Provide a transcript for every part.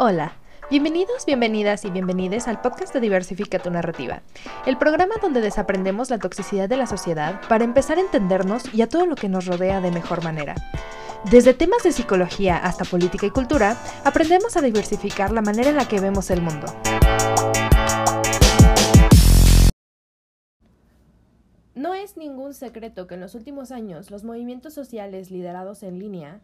Hola, bienvenidos, bienvenidas y bienvenides al podcast de Diversifica tu Narrativa, el programa donde desaprendemos la toxicidad de la sociedad para empezar a entendernos y a todo lo que nos rodea de mejor manera. Desde temas de psicología hasta política y cultura, aprendemos a diversificar la manera en la que vemos el mundo. No es ningún secreto que en los últimos años los movimientos sociales liderados en línea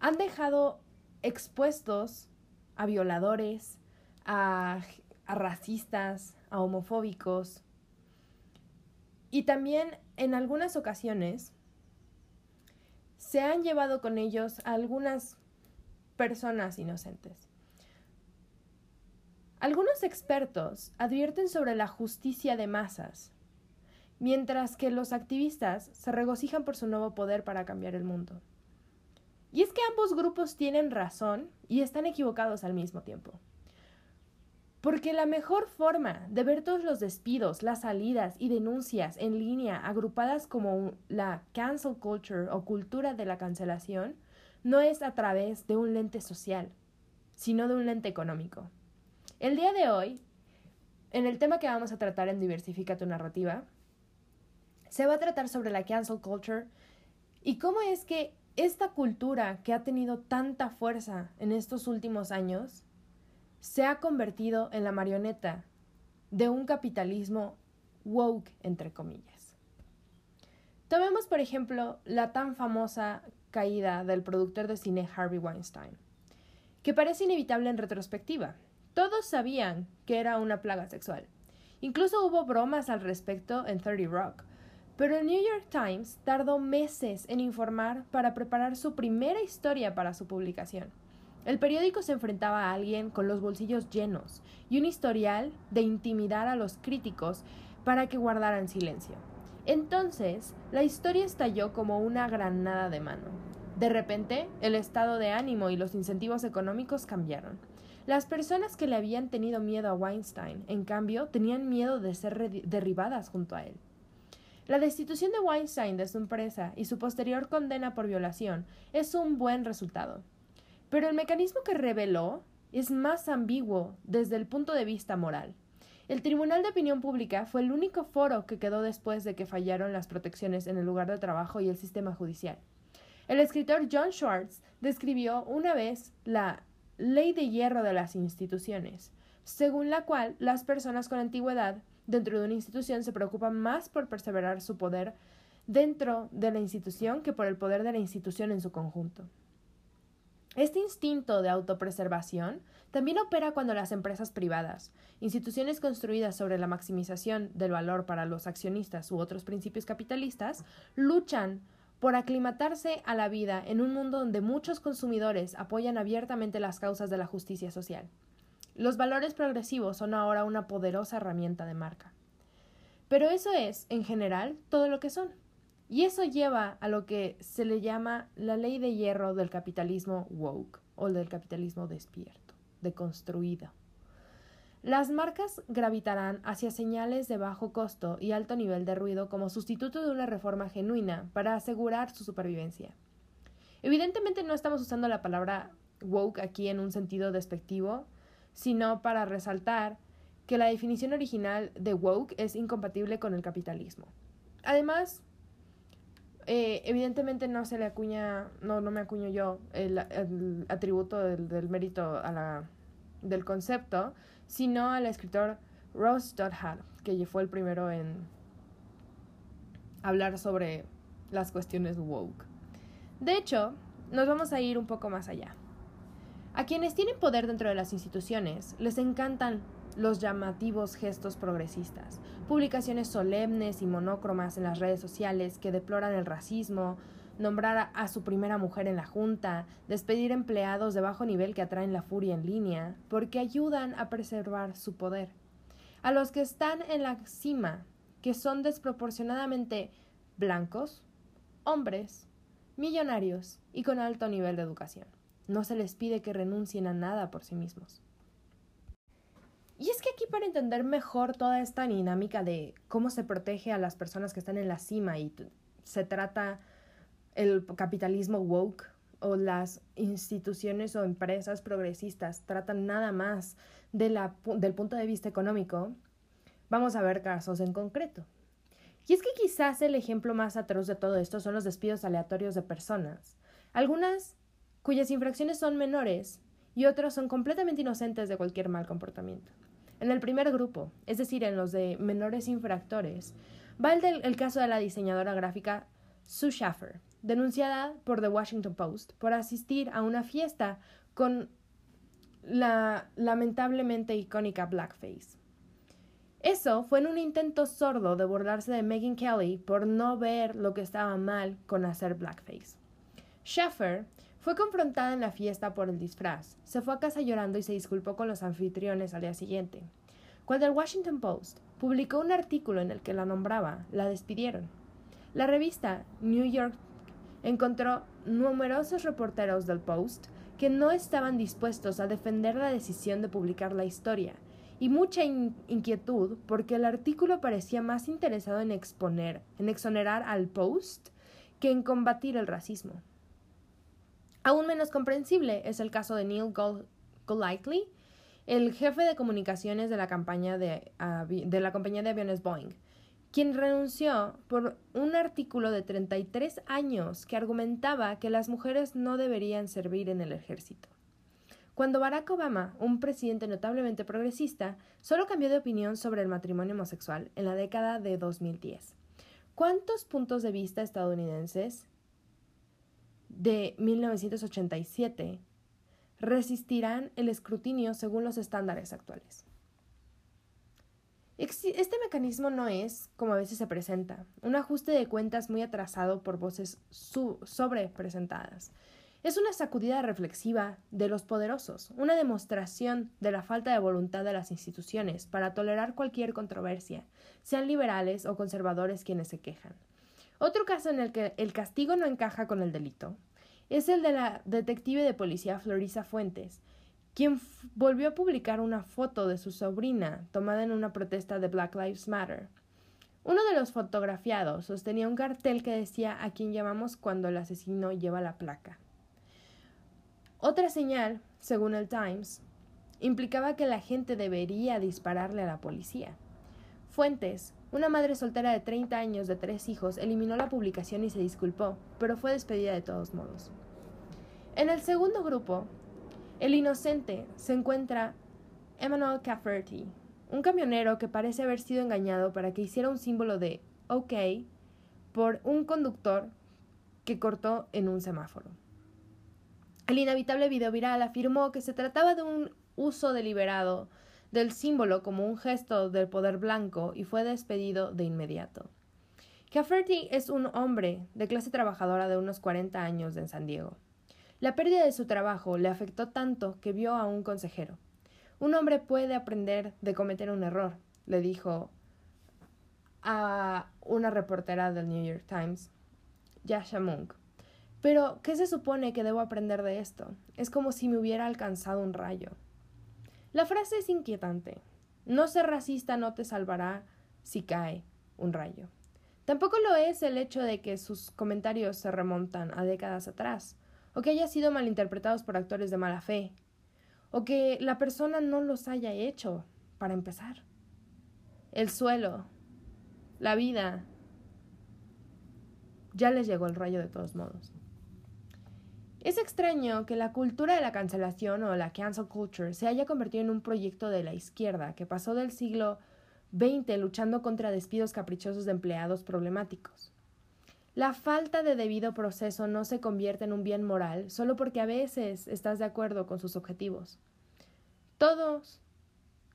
han dejado expuestos a violadores, a, racistas, a homofóbicos. Y también en algunas ocasiones se han llevado con ellos a algunas personas inocentes. Algunos expertos advierten sobre la justicia de masas, mientras que los activistas se regocijan por su nuevo poder para cambiar el mundo. Y es que ambos grupos tienen razón y están equivocados al mismo tiempo. Porque la mejor forma de ver todos los despidos, las salidas y denuncias en línea agrupadas como la cancel culture o cultura de la cancelación no es a través de un lente social, sino de un lente económico. El día de hoy, en el tema que vamos a tratar en Diversifica tu narrativa, se va a tratar sobre la cancel culture y cómo es que esta cultura que ha tenido tanta fuerza en estos últimos años se ha convertido en la marioneta de un capitalismo woke, entre comillas. Tomemos, por ejemplo, la tan famosa caída del productor de cine Harvey Weinstein, que parece inevitable en retrospectiva. Todos sabían que era una plaga sexual. Incluso hubo bromas al respecto en 30 Rock, pero el New York Times tardó meses en informar para preparar su primera historia para su publicación. El periódico se enfrentaba a alguien con los bolsillos llenos y un historial de intimidar a los críticos para que guardaran silencio. Entonces, la historia estalló como una granada de mano. De repente, el estado de ánimo y los incentivos económicos cambiaron. Las personas que le habían tenido miedo a Weinstein, en cambio, tenían miedo de ser derribadas junto a él. La destitución de Weinstein de su empresa y su posterior condena por violación es un buen resultado. Pero el mecanismo que reveló es más ambiguo desde el punto de vista moral. El Tribunal de Opinión Pública fue el único foro que quedó después de que fallaron las protecciones en el lugar de trabajo y el sistema judicial. El escritor John Schwartz describió una vez la ley de hierro de las instituciones, según la cual las personas con antigüedad dentro de una institución se preocupa más por perseverar su poder dentro de la institución que por el poder de la institución en su conjunto. Este instinto de autopreservación también opera cuando las empresas privadas, instituciones construidas sobre la maximización del valor para los accionistas u otros principios capitalistas, luchan por aclimatarse a la vida en un mundo donde muchos consumidores apoyan abiertamente las causas de la justicia social. Los valores progresivos son ahora una poderosa herramienta de marca. Pero eso es, en general, todo lo que son. Y eso lleva a lo que se le llama la ley de hierro del capitalismo woke o del capitalismo despierto, deconstruido. Las marcas gravitarán hacia señales de bajo costo y alto nivel de ruido como sustituto de una reforma genuina para asegurar su supervivencia. Evidentemente no estamos usando la palabra woke aquí en un sentido despectivo, sino para resaltar que la definición original de woke es incompatible con el capitalismo. Además, eh, evidentemente no se le acuña, no, no me acuño yo el, atributo del, mérito a la, del concepto, sino al escritor Ross Doddhat, que fue el primero en hablar sobre las cuestiones woke. De hecho, nos vamos a ir un poco más allá. A quienes tienen poder dentro de las instituciones les encantan los llamativos gestos progresistas, publicaciones solemnes y monócromas en las redes sociales que deploran el racismo, nombrar a su primera mujer en la junta, despedir empleados de bajo nivel que atraen la furia en línea, porque ayudan a preservar su poder. A los que están en la cima, que son desproporcionadamente blancos, hombres, millonarios y con alto nivel de educación. No se les pide que renuncien a nada por sí mismos. Y es que aquí para entender mejor toda esta dinámica de cómo se protege a las personas que están en la cima y se trata el capitalismo woke o las instituciones o empresas progresistas tratan nada más del punto de vista económico, vamos a ver casos en concreto. Y es que quizás el ejemplo más atroz de todo esto son los despidos aleatorios de personas, algunas cuyas infracciones son menores y otras son completamente inocentes de cualquier mal comportamiento. En el primer grupo, es decir, en los de menores infractores, va el, el caso de la diseñadora gráfica Sue Schaffer, denunciada por The Washington Post por asistir a una fiesta con la lamentablemente icónica blackface. Eso fue en un intento sordo de burlarse de Megan Kelly por no ver lo que estaba mal con hacer blackface. Schaffer fue confrontada en la fiesta por el disfraz, se fue a casa llorando y se disculpó con los anfitriones al día siguiente. Cuando el Washington Post publicó un artículo en el que la nombraba, la despidieron. La revista New York encontró numerosos reporteros del Post que no estaban dispuestos a defender la decisión de publicar la historia, y mucha inquietud porque el artículo parecía más interesado en exponer, en exonerar al Post que en combatir el racismo. Aún menos comprensible es el caso de Neil Golightly, el jefe de comunicaciones de la, de la compañía de aviones Boeing, quien renunció por un artículo de 33 años que argumentaba que las mujeres no deberían servir en el ejército. Cuando Barack Obama, un presidente notablemente progresista, solo cambió de opinión sobre el matrimonio homosexual en la década de 2010. ¿Cuántos puntos de vista estadounidenses de 1987 resistirán el escrutinio según los estándares actuales. Este mecanismo no es, como a veces se presenta, un ajuste de cuentas muy atrasado por voces sobrepresentadas. Es una sacudida reflexiva de los poderosos, una demostración de la falta de voluntad de las instituciones para tolerar cualquier controversia, sean liberales o conservadores quienes se quejan. Otro caso en el que el castigo no encaja con el delito es el de la detective de policía Florisa Fuentes, quien volvió a publicar una foto de su sobrina tomada en una protesta de Black Lives Matter. Uno de los fotografiados sostenía un cartel que decía a quien llamamos cuando el asesino lleva la placa. Otra señal, según el Times, implicaba que la gente debería dispararle a la policía. Fuentes, una madre soltera de 30 años de tres hijos eliminó la publicación y se disculpó, pero fue despedida de todos modos. En el segundo grupo, el inocente se encuentra Emmanuel Cafferty, un camionero que parece haber sido engañado para que hiciera un símbolo de OK por un conductor que cortó en un semáforo. El inhabitable video viral afirmó que se trataba de un uso deliberado del símbolo como un gesto del poder blanco y fue despedido de inmediato. Cafferty es un hombre de clase trabajadora de unos 40 años en San Diego. La pérdida de su trabajo le afectó tanto que vio a un consejero. Un hombre puede aprender de cometer un error, le dijo a una reportera del New York Times, Yasha Monk. Pero, ¿qué se supone que debo aprender de esto? Es como si me hubiera alcanzado un rayo. La frase es inquietante. No ser racista no te salvará si cae un rayo. Tampoco lo es el hecho de que sus comentarios se remontan a décadas atrás, o que haya sido malinterpretados por actores de mala fe, o que la persona no los haya hecho, para empezar. El suelo, la vida, ya les llegó el rayo de todos modos. Es extraño que la cultura de la cancelación o la cancel culture se haya convertido en un proyecto de la izquierda que pasó del siglo XX luchando contra despidos caprichosos de empleados problemáticos. La falta de debido proceso no se convierte en un bien moral solo porque a veces estás de acuerdo con sus objetivos. Todos,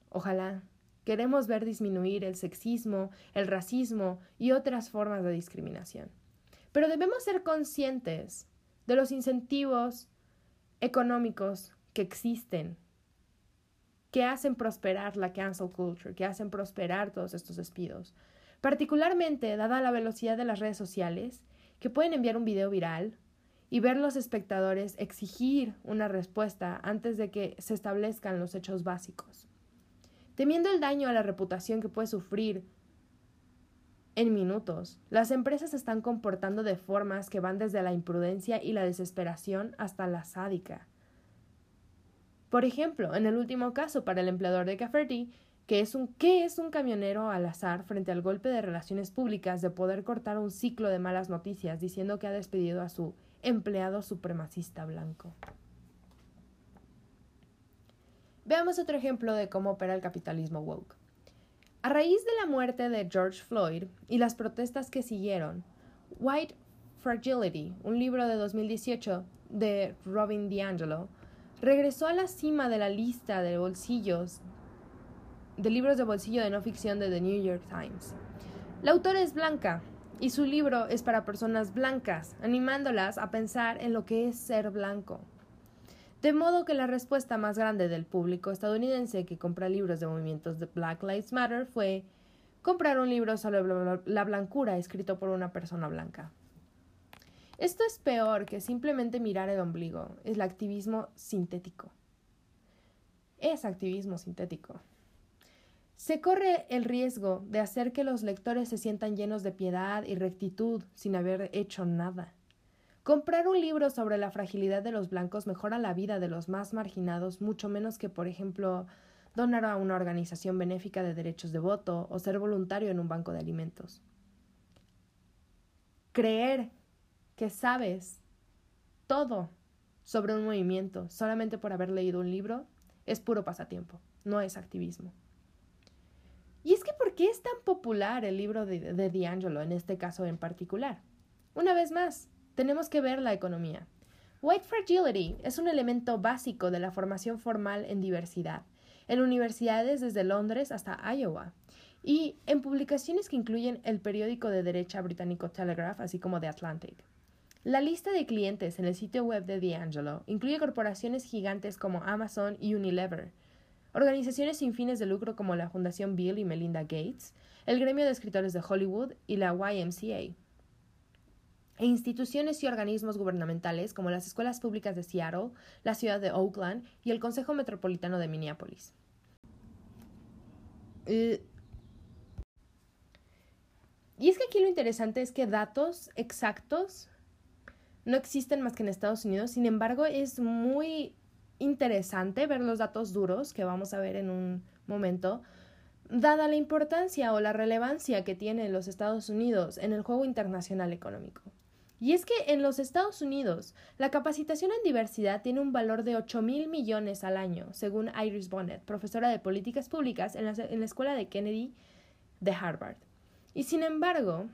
ojalá, queremos ver disminuir el sexismo, el racismo y otras formas de discriminación. Pero debemos ser conscientes de los incentivos económicos que existen, que hacen prosperar la cancel culture, que hacen prosperar todos estos despidos. Particularmente dada la velocidad de las redes sociales, que pueden enviar un video viral y ver los espectadores exigir una respuesta antes de que se establezcan los hechos básicos. Temiendo el daño a la reputación que puede sufrir en minutos. Las empresas están comportando de formas que van desde la imprudencia y la desesperación hasta la sádica. Por ejemplo, en el último caso para el empleador de Cafferty, que es un, ¿qué es un camionero al azar frente al golpe de relaciones públicas de poder cortar un ciclo de malas noticias diciendo que ha despedido a su empleado supremacista blanco? Veamos otro ejemplo de cómo opera el capitalismo woke. A raíz de la muerte de George Floyd y las protestas que siguieron, White Fragility, un libro de 2018 de Robin DiAngelo, regresó a la cima de la lista de bolsillos de libros de bolsillo de no ficción de The New York Times. La autora es blanca y su libro es para personas blancas, animándolas a pensar en lo que es ser blanco. De modo que la respuesta más grande del público estadounidense que compra libros de movimientos de Black Lives Matter fue comprar un libro sobre la blancura escrito por una persona blanca. Esto es peor que simplemente mirar el ombligo, es el activismo sintético. Es activismo sintético. Se corre el riesgo de hacer que los lectores se sientan llenos de piedad y rectitud sin haber hecho nada. Comprar un libro sobre la fragilidad de los blancos mejora la vida de los más marginados mucho menos que, por ejemplo, donar a una organización benéfica de derechos de voto o ser voluntario en un banco de alimentos. Creer que sabes todo sobre un movimiento solamente por haber leído un libro es puro pasatiempo, no es activismo. Y es que ¿por qué es tan popular el libro de, D'Angelo en este caso en particular? Una vez más, tenemos que ver la economía. White Fragility es un elemento básico de la formación formal en diversidad, en universidades desde Londres hasta Iowa, y en publicaciones que incluyen el periódico de derecha británico Telegraph, así como The Atlantic. La lista de clientes en el sitio web de D'Angelo incluye corporaciones gigantes como Amazon y Unilever, organizaciones sin fines de lucro como la Fundación Bill y Melinda Gates, el Gremio de Escritores de Hollywood y la YMCA e instituciones y organismos gubernamentales como las escuelas públicas de Seattle, la ciudad de Oakland y el Consejo Metropolitano de Minneapolis. Eh, y es que aquí lo interesante es que datos exactos no existen más que en Estados Unidos, sin embargo es muy interesante ver los datos duros que vamos a ver en un momento, dada la importancia o la relevancia que tienen los Estados Unidos en el juego internacional económico. Y es que en los Estados Unidos, la capacitación en diversidad tiene un valor de 8 mil millones al año, según Iris Bonnet, profesora de políticas públicas en la, en la Escuela de Kennedy de Harvard. Y sin embargo,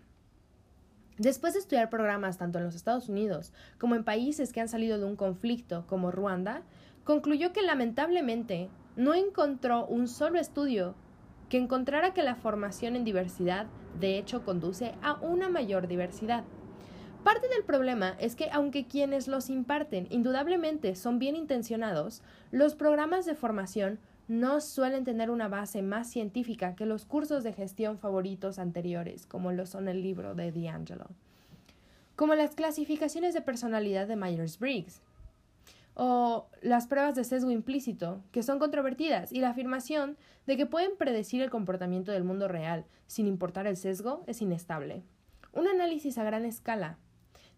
después de estudiar programas tanto en los Estados Unidos como en países que han salido de un conflicto como Ruanda, concluyó que lamentablemente no encontró un solo estudio que encontrara que la formación en diversidad de hecho conduce a una mayor diversidad. Parte del problema es que aunque quienes los imparten indudablemente son bien intencionados, los programas de formación no suelen tener una base más científica que los cursos de gestión favoritos anteriores, como lo son el libro de D'Angelo, como las clasificaciones de personalidad de Myers-Briggs, o las pruebas de sesgo implícito, que son controvertidas, y la afirmación de que pueden predecir el comportamiento del mundo real, sin importar el sesgo, es inestable. Un análisis a gran escala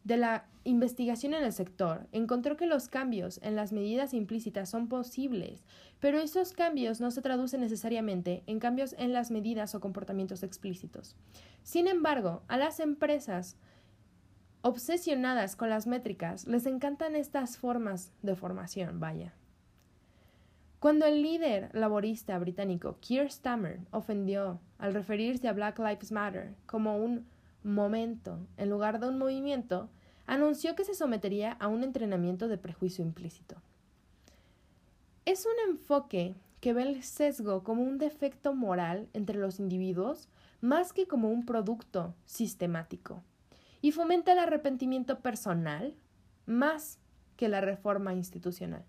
de la investigación en el sector encontró que los cambios en las medidas implícitas son posibles, pero esos cambios no se traducen necesariamente en cambios en las medidas o comportamientos explícitos. Sin embargo, a las empresas obsesionadas con las métricas les encantan estas formas de formación, vaya. Cuando el líder laborista británico Keir Starmer ofendió al referirse a Black Lives Matter como un momento en lugar de un movimiento, anunció que se sometería a un entrenamiento de prejuicio implícito. Es un enfoque que ve el sesgo como un defecto moral entre los individuos más que como un producto sistemático y fomenta el arrepentimiento personal más que la reforma institucional.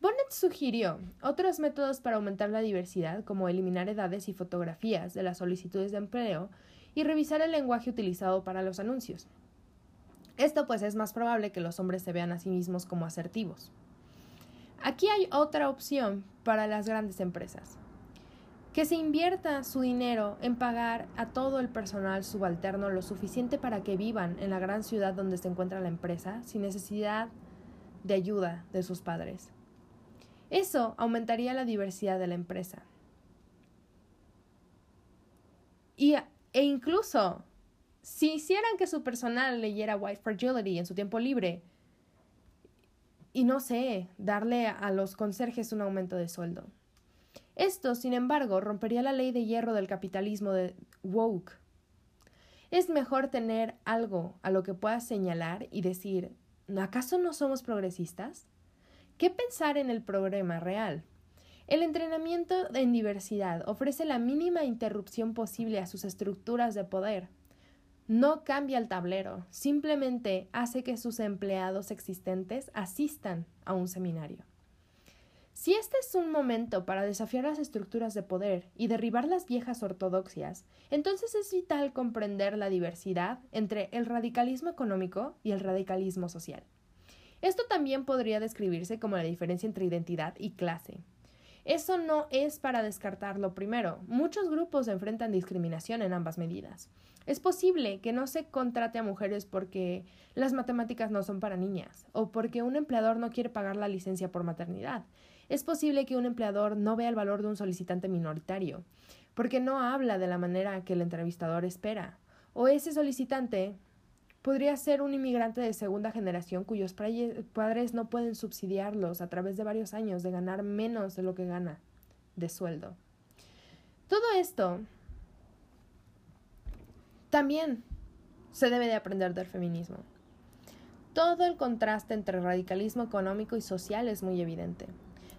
Bonnet sugirió otros métodos para aumentar la diversidad, como eliminar edades y fotografías de las solicitudes de empleo y revisar el lenguaje utilizado para los anuncios. Esto pues es más probable que los hombres se vean a sí mismos como asertivos. Aquí hay otra opción para las grandes empresas. que se invierta su dinero en pagar a todo el personal subalterno lo suficiente para que vivan en la gran ciudad donde se encuentra la empresa sin necesidad de ayuda de sus padres. Eso aumentaría la diversidad de la empresa. Y, e incluso, si hicieran que su personal leyera White Fragility en su tiempo libre, y no sé, darle a los conserjes un aumento de sueldo. Esto, sin embargo, rompería la ley de hierro del capitalismo de woke. Es mejor tener algo a lo que puedas señalar y decir, ¿acaso no somos progresistas? ¿Qué pensar en el programa real? El entrenamiento en diversidad ofrece la mínima interrupción posible a sus estructuras de poder. No cambia el tablero, simplemente hace que sus empleados existentes asistan a un seminario. Si este es un momento para desafiar las estructuras de poder y derribar las viejas ortodoxias, entonces es vital comprender la diversidad entre el radicalismo económico y el radicalismo social. Esto también podría describirse como la diferencia entre identidad y clase. Eso no es para descartarlo primero. Muchos grupos enfrentan discriminación en ambas medidas. Es posible que no se contrate a mujeres porque las matemáticas no son para niñas o porque un empleador no quiere pagar la licencia por maternidad. Es posible que un empleador no vea el valor de un solicitante minoritario, porque no habla de la manera que el entrevistador espera. O ese solicitante podría ser un inmigrante de segunda generación cuyos padres no pueden subsidiarlos a través de varios años de ganar menos de lo que gana de sueldo. Todo esto también se debe de aprender del feminismo. Todo el contraste entre radicalismo económico y social es muy evidente.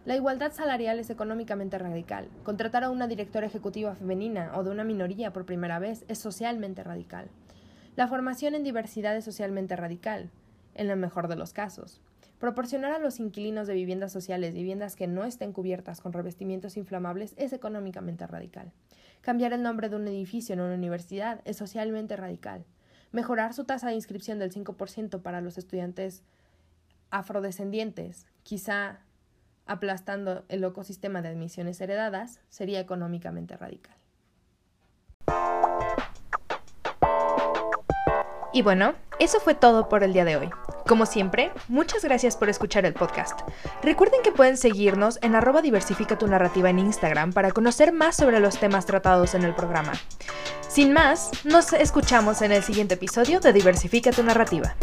La igualdad salarial es económicamente radical. Contratar a una directora ejecutiva femenina o de una minoría por primera vez es socialmente radical. La formación en diversidad es socialmente radical, en el mejor de los casos. Proporcionar a los inquilinos de viviendas sociales viviendas que no estén cubiertas con revestimientos inflamables es económicamente radical. Cambiar el nombre de un edificio en una universidad es socialmente radical. Mejorar su tasa de inscripción del 5% para los estudiantes afrodescendientes, quizá aplastando el ecosistema de admisiones heredadas, sería económicamente radical. Y bueno, eso fue todo por el día de hoy. Como siempre, muchas gracias por escuchar el podcast. Recuerden que pueden seguirnos en arroba diversifica tu narrativa en Instagram para conocer más sobre los temas tratados en el programa. Sin más, nos escuchamos en el siguiente episodio de Diversifica tu narrativa.